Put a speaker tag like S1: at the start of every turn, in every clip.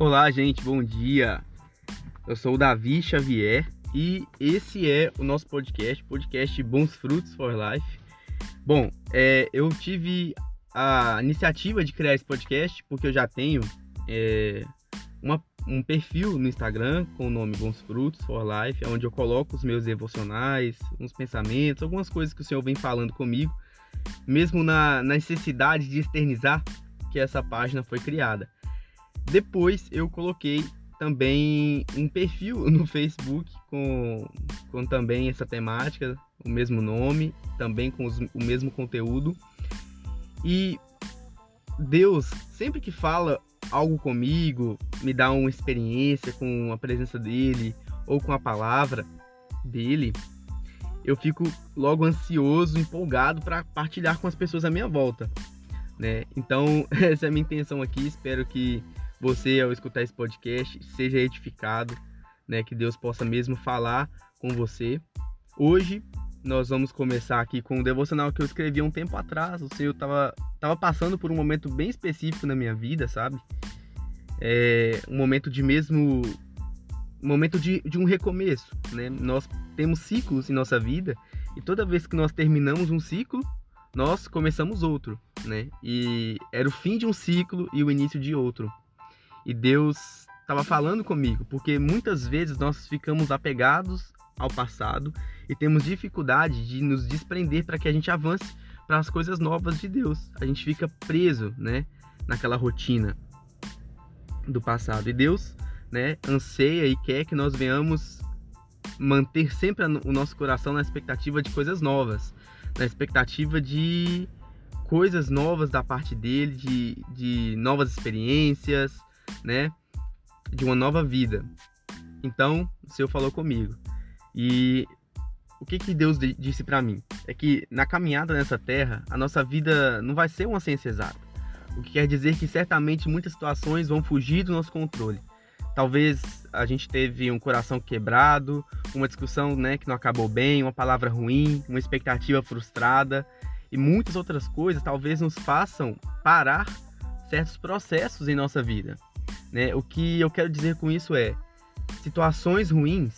S1: Olá, gente, bom dia. Eu sou o Davi Xavier e esse é o nosso podcast, podcast Bons Frutos for Life. Bom, é, eu tive a iniciativa de criar esse podcast porque eu já tenho é, uma, um perfil no Instagram com o nome Bons Frutos for Life, onde eu coloco os meus devocionais, uns pensamentos, algumas coisas que o Senhor vem falando comigo, mesmo na necessidade de externizar que essa página foi criada. Depois eu coloquei também um perfil no Facebook com, com também essa temática, o mesmo nome, também com os, o mesmo conteúdo. E Deus, sempre que fala algo comigo, me dá uma experiência com a presença dele ou com a palavra dele, eu fico logo ansioso, empolgado para partilhar com as pessoas à minha volta, né? Então, essa é a minha intenção aqui, espero que você ao escutar esse podcast seja edificado, né? Que Deus possa mesmo falar com você. Hoje nós vamos começar aqui com um devocional que eu escrevi um tempo atrás. O Senhor estava tava passando por um momento bem específico na minha vida, sabe? É um momento de mesmo um momento de, de um recomeço, né? Nós temos ciclos em nossa vida e toda vez que nós terminamos um ciclo, nós começamos outro, né? E era o fim de um ciclo e o início de outro e Deus estava falando comigo, porque muitas vezes nós ficamos apegados ao passado e temos dificuldade de nos desprender para que a gente avance para as coisas novas de Deus. A gente fica preso, né, naquela rotina do passado. E Deus, né, anseia e quer que nós venhamos manter sempre o nosso coração na expectativa de coisas novas, na expectativa de coisas novas da parte dele, de, de novas experiências, né, de uma nova vida. Então, o Senhor falou comigo. E o que que Deus disse para mim? É que na caminhada nessa terra, a nossa vida não vai ser uma ciência exata. O que quer dizer que certamente muitas situações vão fugir do nosso controle. Talvez a gente teve um coração quebrado, uma discussão né, que não acabou bem, uma palavra ruim, uma expectativa frustrada e muitas outras coisas talvez nos façam parar certos processos em nossa vida. Né? O que eu quero dizer com isso é: situações ruins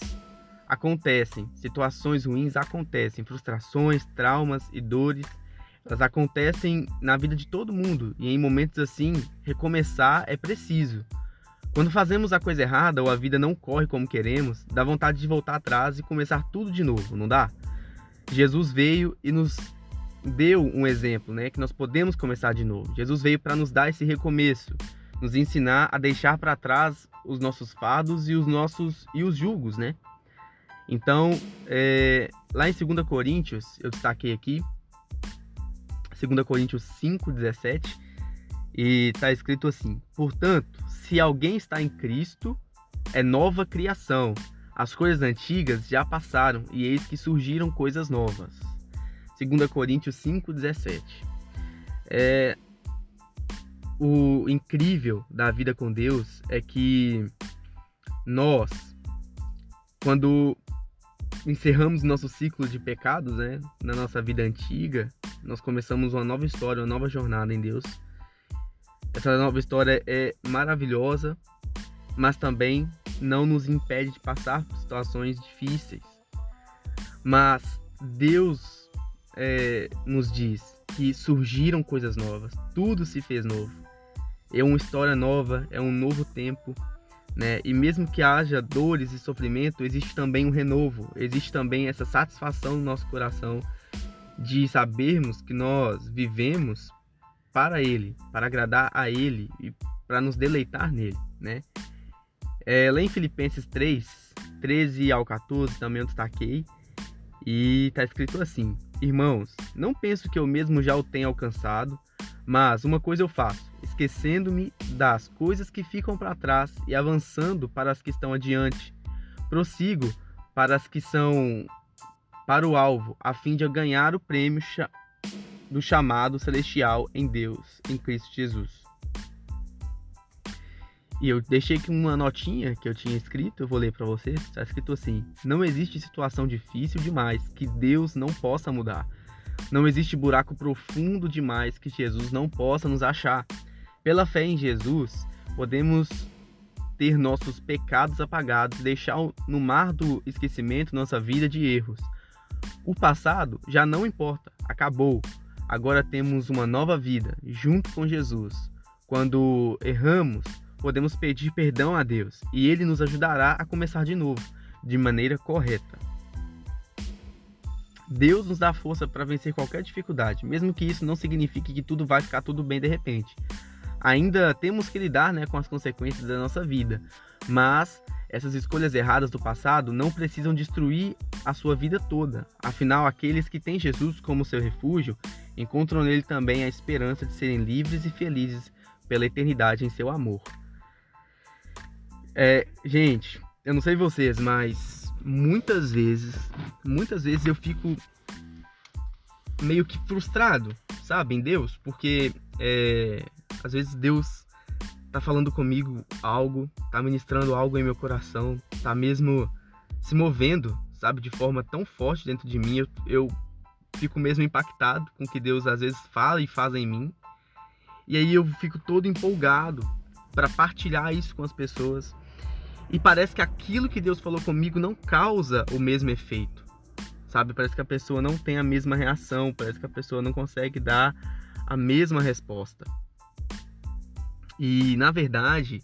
S1: acontecem, situações ruins acontecem, frustrações, traumas e dores, elas acontecem na vida de todo mundo e em momentos assim, recomeçar é preciso. Quando fazemos a coisa errada ou a vida não corre como queremos, dá vontade de voltar atrás e começar tudo de novo, não dá? Jesus veio e nos deu um exemplo, né, que nós podemos começar de novo. Jesus veio para nos dar esse recomeço nos ensinar a deixar para trás os nossos fardos e os nossos e os julgos, né? Então, é, lá em 2 Coríntios, eu destaquei aqui, 2 Coríntios 5, 17, e está escrito assim: Portanto, se alguém está em Cristo, é nova criação. As coisas antigas já passaram e eis que surgiram coisas novas. 2 Coríntios 5, 17. É, o incrível da vida com Deus é que nós, quando encerramos nosso ciclo de pecados, né, na nossa vida antiga, nós começamos uma nova história, uma nova jornada em Deus. Essa nova história é maravilhosa, mas também não nos impede de passar por situações difíceis. Mas Deus é, nos diz que surgiram coisas novas, tudo se fez novo é uma história nova, é um novo tempo, né? E mesmo que haja dores e sofrimento, existe também um renovo, existe também essa satisfação no nosso coração de sabermos que nós vivemos para Ele, para agradar a Ele e para nos deleitar nele, né? É, lá em Filipenses 3, 13 ao 14, também eu destaquei, e está escrito assim: Irmãos, não penso que eu mesmo já o tenha alcançado, mas uma coisa eu faço esquecendo-me das coisas que ficam para trás e avançando para as que estão adiante. Prossigo para as que são para o alvo, a fim de ganhar o prêmio do chamado celestial em Deus, em Cristo Jesus. E eu deixei aqui uma notinha que eu tinha escrito, eu vou ler para vocês. Está escrito assim: Não existe situação difícil demais que Deus não possa mudar. Não existe buraco profundo demais que Jesus não possa nos achar. Pela fé em Jesus, podemos ter nossos pecados apagados, deixar no mar do esquecimento nossa vida de erros. O passado já não importa, acabou. Agora temos uma nova vida junto com Jesus. Quando erramos, podemos pedir perdão a Deus e Ele nos ajudará a começar de novo, de maneira correta. Deus nos dá força para vencer qualquer dificuldade, mesmo que isso não signifique que tudo vai ficar tudo bem de repente. Ainda temos que lidar né, com as consequências da nossa vida, mas essas escolhas erradas do passado não precisam destruir a sua vida toda. Afinal, aqueles que têm Jesus como seu refúgio encontram nele também a esperança de serem livres e felizes pela eternidade em seu amor. É, gente, eu não sei vocês, mas muitas vezes, muitas vezes eu fico meio que frustrado, sabe, em Deus, porque é, às vezes Deus tá falando comigo algo, tá ministrando algo em meu coração, tá mesmo se movendo, sabe, de forma tão forte dentro de mim, eu, eu fico mesmo impactado com o que Deus às vezes fala e faz em mim. E aí eu fico todo empolgado para partilhar isso com as pessoas. E parece que aquilo que Deus falou comigo não causa o mesmo efeito. Sabe? Parece que a pessoa não tem a mesma reação, parece que a pessoa não consegue dar a mesma resposta. E na verdade,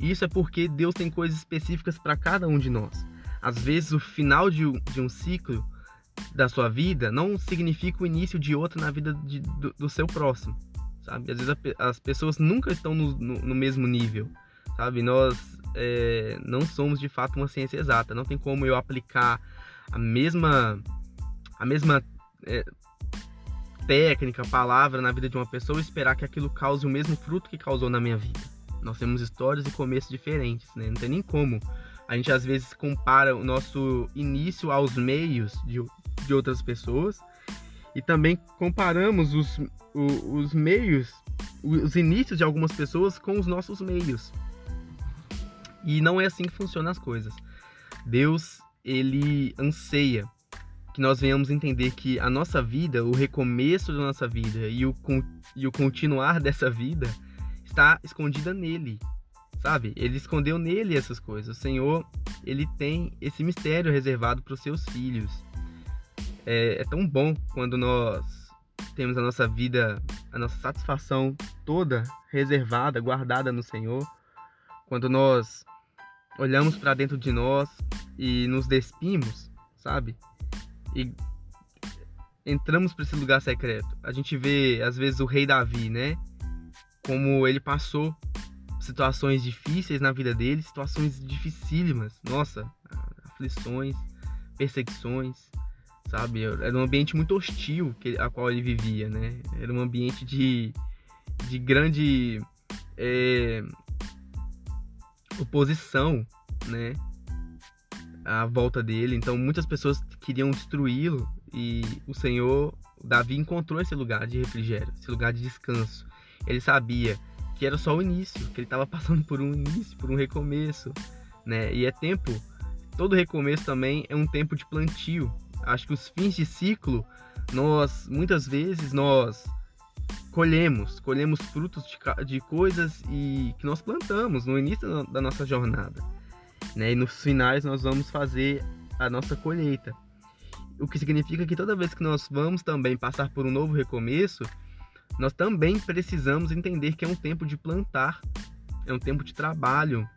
S1: isso é porque Deus tem coisas específicas para cada um de nós. Às vezes, o final de um, de um, ciclo da sua vida não significa o início de outro na vida de, do, do, seu próximo, sabe? Às vezes, a, as pessoas nunca estão no, no, no mesmo nível, sabe? Nós é, não somos de fato uma ciência exata. Não tem como eu aplicar a mesma, a mesma é, técnica, palavra na vida de uma pessoa e esperar que aquilo cause o mesmo fruto que causou na minha vida. Nós temos histórias e começos diferentes, né? Não tem nem como. A gente às vezes compara o nosso início aos meios de, de outras pessoas e também comparamos os, os, os meios, os inícios de algumas pessoas com os nossos meios. E não é assim que funcionam as coisas. Deus, ele anseia que nós venhamos entender que a nossa vida, o recomeço da nossa vida e o, e o continuar dessa vida está escondida nele, sabe? Ele escondeu nele essas coisas. O Senhor, ele tem esse mistério reservado para os seus filhos. É, é tão bom quando nós temos a nossa vida, a nossa satisfação toda reservada, guardada no Senhor. Quando nós olhamos para dentro de nós e nos despimos, sabe? E entramos para esse lugar secreto. A gente vê, às vezes, o rei Davi, né? Como ele passou situações difíceis na vida dele, situações dificílimas, nossa, aflições, perseguições, sabe? Era um ambiente muito hostil que, a qual ele vivia, né? Era um ambiente de, de grande é, oposição, né, à volta dele. Então muitas pessoas queriam destruí-lo e o Senhor, Davi encontrou esse lugar de refrigério, esse lugar de descanso. Ele sabia que era só o início, que ele estava passando por um início, por um recomeço, né? E é tempo, todo recomeço também é um tempo de plantio. Acho que os fins de ciclo, nós muitas vezes nós colhemos, colhemos frutos de, de coisas e que nós plantamos no início da nossa jornada. Né? E nos finais nós vamos fazer a nossa colheita. O que significa que toda vez que nós vamos também passar por um novo recomeço, nós também precisamos entender que é um tempo de plantar, é um tempo de trabalho,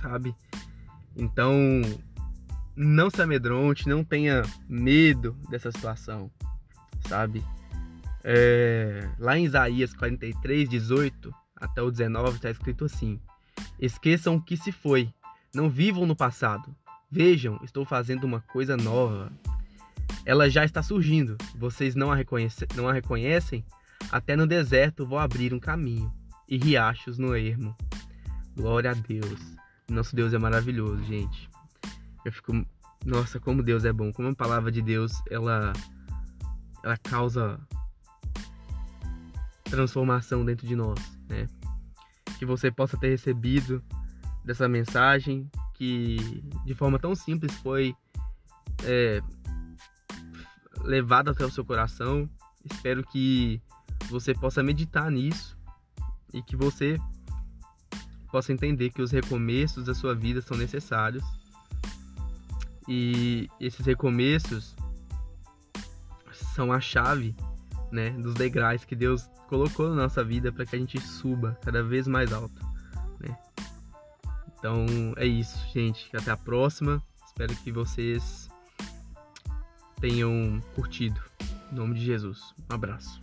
S1: sabe? Então, não se amedronte, não tenha medo dessa situação, sabe? É, lá em Isaías 43, 18 até o 19 está escrito assim: Esqueçam o que se foi, não vivam no passado. Vejam, estou fazendo uma coisa nova. Ela já está surgindo, vocês não a, reconhece, não a reconhecem? Até no deserto vou abrir um caminho e riachos no ermo. Glória a Deus. Nosso Deus é maravilhoso, gente. Eu fico, nossa, como Deus é bom, como a palavra de Deus, ela ela causa transformação dentro de nós, né? Que você possa ter recebido dessa mensagem que de forma tão simples foi é, levada até o seu coração. Espero que você possa meditar nisso e que você possa entender que os recomeços da sua vida são necessários. E esses recomeços são a chave, né, dos degraus que Deus colocou na nossa vida para que a gente suba cada vez mais alto? Então é isso, gente. Até a próxima. Espero que vocês tenham curtido. Em nome de Jesus. Um abraço.